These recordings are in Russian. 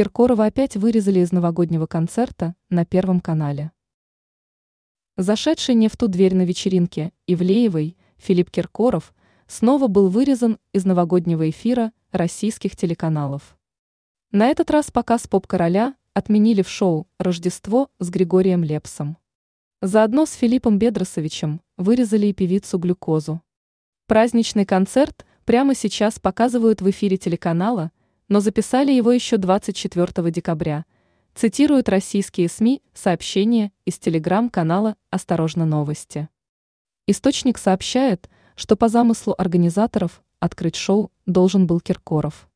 Киркорова опять вырезали из новогоднего концерта на Первом канале. Зашедший не в ту дверь на вечеринке Ивлеевой Филипп Киркоров снова был вырезан из новогоднего эфира российских телеканалов. На этот раз показ поп-короля отменили в шоу «Рождество» с Григорием Лепсом. Заодно с Филиппом Бедросовичем вырезали и певицу Глюкозу. Праздничный концерт прямо сейчас показывают в эфире телеканала, но записали его еще 24 декабря, цитируют российские СМИ сообщение из телеграм-канала «Осторожно новости». Источник сообщает, что по замыслу организаторов открыть шоу должен был Киркоров.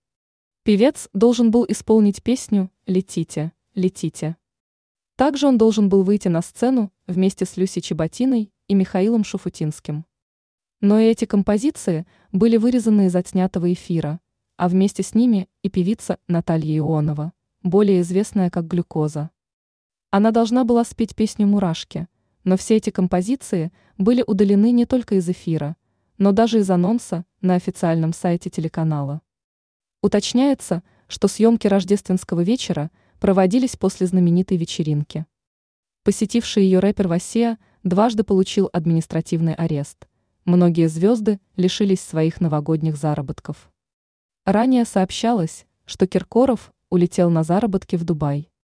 Певец должен был исполнить песню «Летите, летите». Также он должен был выйти на сцену вместе с Люси Чеботиной и Михаилом Шуфутинским. Но и эти композиции были вырезаны из отснятого эфира, а вместе с ними и певица Наталья Ионова, более известная как «Глюкоза». Она должна была спеть песню «Мурашки», но все эти композиции были удалены не только из эфира, но даже из анонса на официальном сайте телеканала. Уточняется, что съемки рождественского вечера проводились после знаменитой вечеринки. Посетивший ее рэпер Васия дважды получил административный арест. Многие звезды лишились своих новогодних заработков. Ранее сообщалось, что Киркоров улетел на заработки в Дубай.